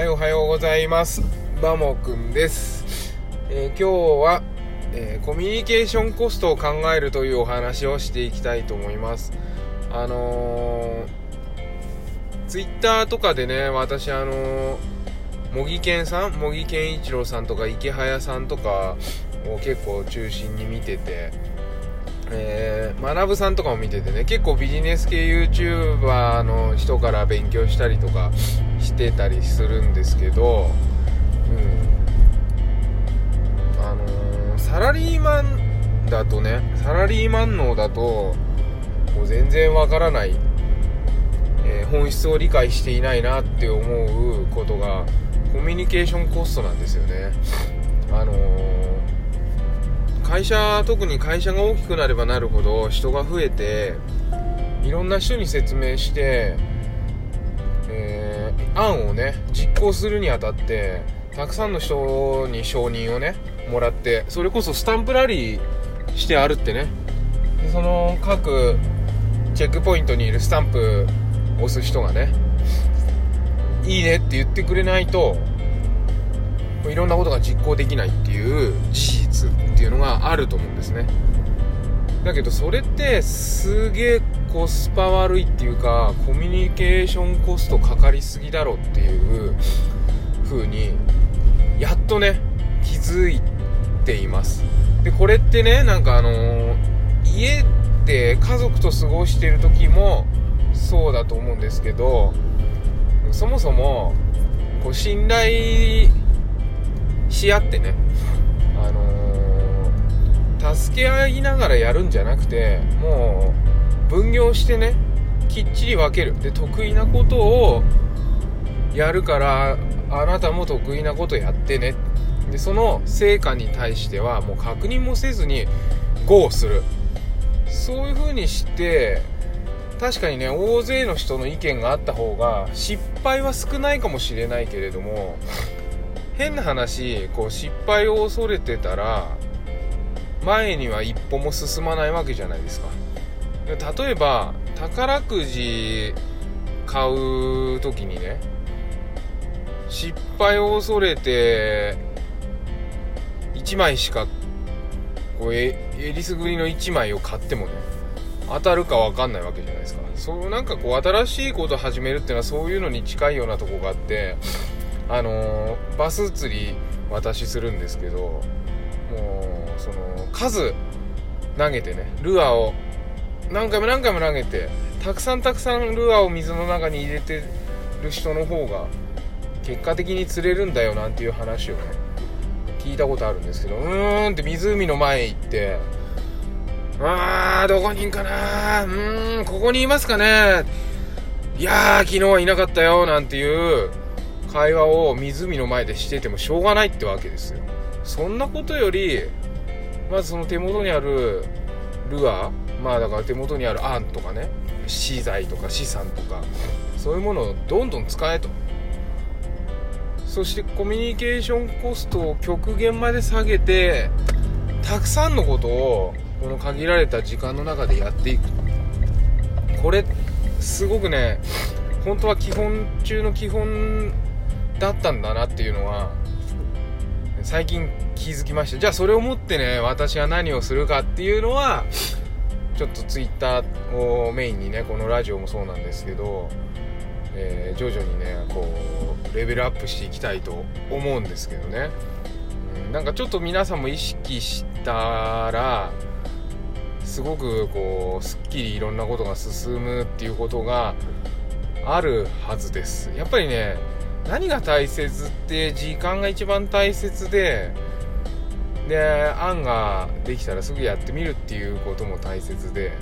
はい、おはようございます。バモくんです。えー今日は、えーコミュニケーションコストを考えるというお話をしていきたいと思います。あのー、ツイッターとかでね、私あのー、茂木健さん、茂木健一郎さんとか池早さんとかを結構中心に見てて、えー、学さんとかも見ててね結構ビジネス系 YouTuber の人から勉強したりとかしてたりするんですけど、うん。あのーサラリーマンだとねサラリーマン脳だともう全然わからない、えー本質を理解していないなって思うことがコミュニケーションコストなんですよね。あのー会社特に会社が大きくなればなるほど人が増えていろんな人に説明して、えー案をね実行するにあたってたくさんの人に承認をねもらってそれこそスタンプラリーしてあるってね。でその各チェックポイントにいるスタンプ押す人がねいいねって言ってくれないといろんなことが実行できないっていう事実っていうのがあると思うんですね。だけどそれってすげえコスパ悪いっていうかコミュニケーションコストかかりすぎだろっていう風にやっとね気づいています。でこれってねなんかあのー家で家族と過ごしてる時もそうだと思うんですけどそもそもこう信頼し合ってね、あのー助け合いながらやるんじゃなくてもう分業してねきっちり分ける。で得意なことをやるからあなたも得意なことやってね。でその成果に対してはもう確認もせずに GO する。そういう風にして確かにね大勢の人の意見があった方が失敗は少ないかもしれないけれども変な話こう失敗を恐れてたら前には一歩も進まないわけじゃないですか。例えば宝くじ買う時にね失敗を恐れて1枚しかこうええりすぐりの1枚を買ってもね当たるか分かんないわけじゃないですか。そうなんかこう新しいこと始めるっていうのはそういうのに近いようなとこがあってあのーバス釣り私するんですけどもうその数投げてねルアーを何回も何回も投げてたくさんたくさんルアーを水の中に入れてる人の方が結果的に釣れるんだよなんていう話をね聞いたことあるんですけどうーんって湖の前へ行ってあーどこにいんかなうーんここにいますかねいやー昨日はいなかったよなんていう会話を湖の前でしててもしょうがないってわけですよ。そんなことよりまずその手元にあるルアーまあだから手元にある案とかね資材とか資産とかそういうものをどんどん使えと。そしてコミュニケーションコストを極限まで下げてたくさんのことをこの限られた時間の中でやっていく。これすごくね本当は基本中の基本だったんだなっていうのは最近気づきました。じゃあそれをもってね私は何をするかっていうのはちょっとツイッターをメインにねこのラジオもそうなんですけど、えー徐々にねこうレベルアップしていきたいと思うんですけどね、うんなんかちょっと皆さんも意識したらすごくこうすっきりいろんなことが進むっていうことがあるはずです。やっぱりね何が大切って時間が一番大切でで案ができたらすぐやってみるっていうことも大切で。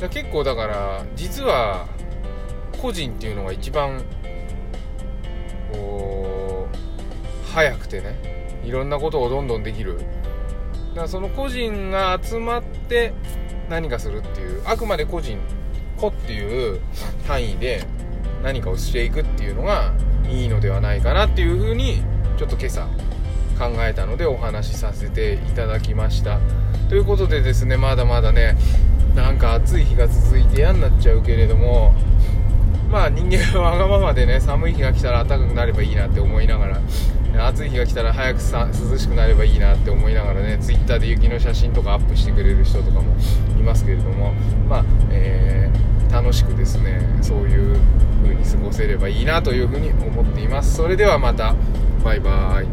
だ結構だから実は個人っていうのが一番こう早くてねいろんなことをどんどんできる。だからその個人が集まって何かするっていうあくまで個人個っていう単位で何かをしていくっていうのがいいのではないかなっていうふうにちょっと今朝考えたのでお話しさせていただきました。ということでですねまだまだねなんか暑い日が続いて嫌になっちゃうけれどもまあ人間はわがままでね 寒い日が来たら暖かくなればいいなって思いながら暑い日が来たら早くさ涼しくなればいいなって思いながらねツイッターで雪の写真とかアップしてくれる人とかもいますけれどもまあ、えー、楽しくですねそういう過ごせればいいなというふうに思っています。それではまた。バイバーイ。